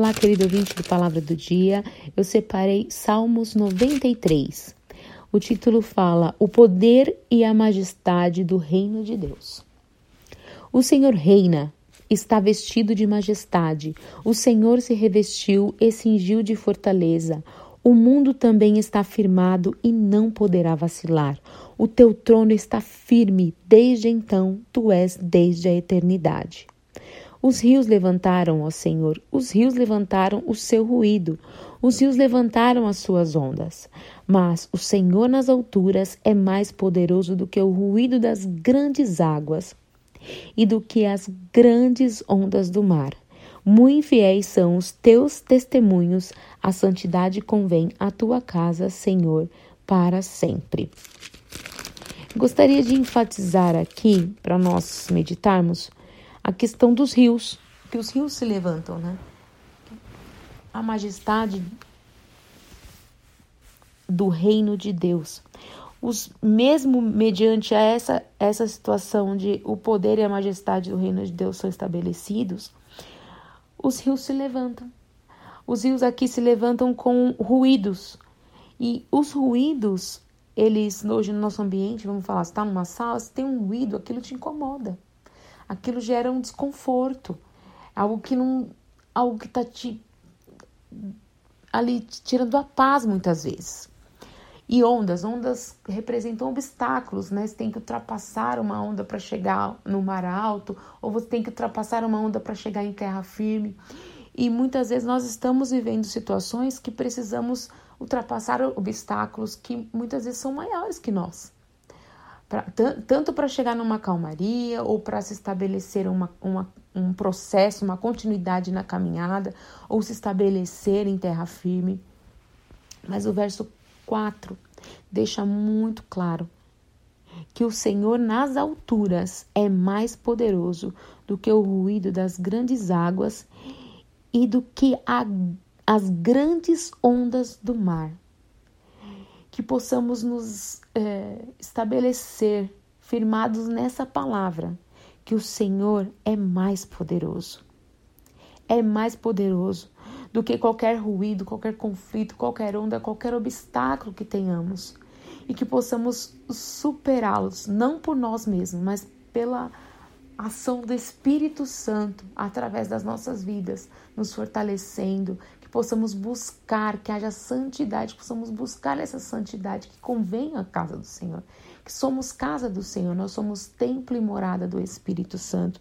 Olá, querido ouvinte do Palavra do Dia. Eu separei Salmos 93. O título fala: O poder e a majestade do reino de Deus. O Senhor reina, está vestido de majestade. O Senhor se revestiu e cingiu de fortaleza. O mundo também está firmado e não poderá vacilar. O teu trono está firme desde então, tu és desde a eternidade. Os rios levantaram, ó Senhor, os rios levantaram o seu ruído, os rios levantaram as suas ondas. Mas o Senhor nas alturas é mais poderoso do que o ruído das grandes águas e do que as grandes ondas do mar. Muito fiéis são os teus testemunhos, a santidade convém à tua casa, Senhor, para sempre. Gostaria de enfatizar aqui, para nós meditarmos, a questão dos rios, que os rios se levantam, né? A majestade do reino de Deus. Os mesmo mediante essa essa situação de o poder e a majestade do reino de Deus são estabelecidos, os rios se levantam. Os rios aqui se levantam com ruídos. E os ruídos, eles hoje no nosso ambiente, vamos falar, está numa sala, se tem um ruído, aquilo te incomoda aquilo gera um desconforto, algo que não, algo que está te ali te tirando a paz muitas vezes. E ondas, ondas representam obstáculos, né? Você tem que ultrapassar uma onda para chegar no mar alto, ou você tem que ultrapassar uma onda para chegar em terra firme. E muitas vezes nós estamos vivendo situações que precisamos ultrapassar obstáculos que muitas vezes são maiores que nós pra, tanto para chegar numa calmaria ou para se estabelecer uma, uma, um processo, uma continuidade na caminhada ou se estabelecer em terra firme. Mas o verso 4 deixa muito claro que o Senhor nas alturas é mais poderoso do que o ruído das grandes águas e do que a, as grandes ondas do mar que possamos nos é, estabelecer firmados nessa palavra, que o Senhor é mais poderoso. É mais poderoso do que qualquer ruído, qualquer conflito, qualquer onda, qualquer obstáculo que tenhamos. E que possamos superá-los, não por nós mesmos, mas pela ação do Espírito Santo através das nossas vidas, nos fortalecendo, possamos buscar, que haja santidade, que possamos buscar essa santidade que convém à casa do Senhor. Que somos casa do Senhor, nós somos templo e morada do Espírito Santo.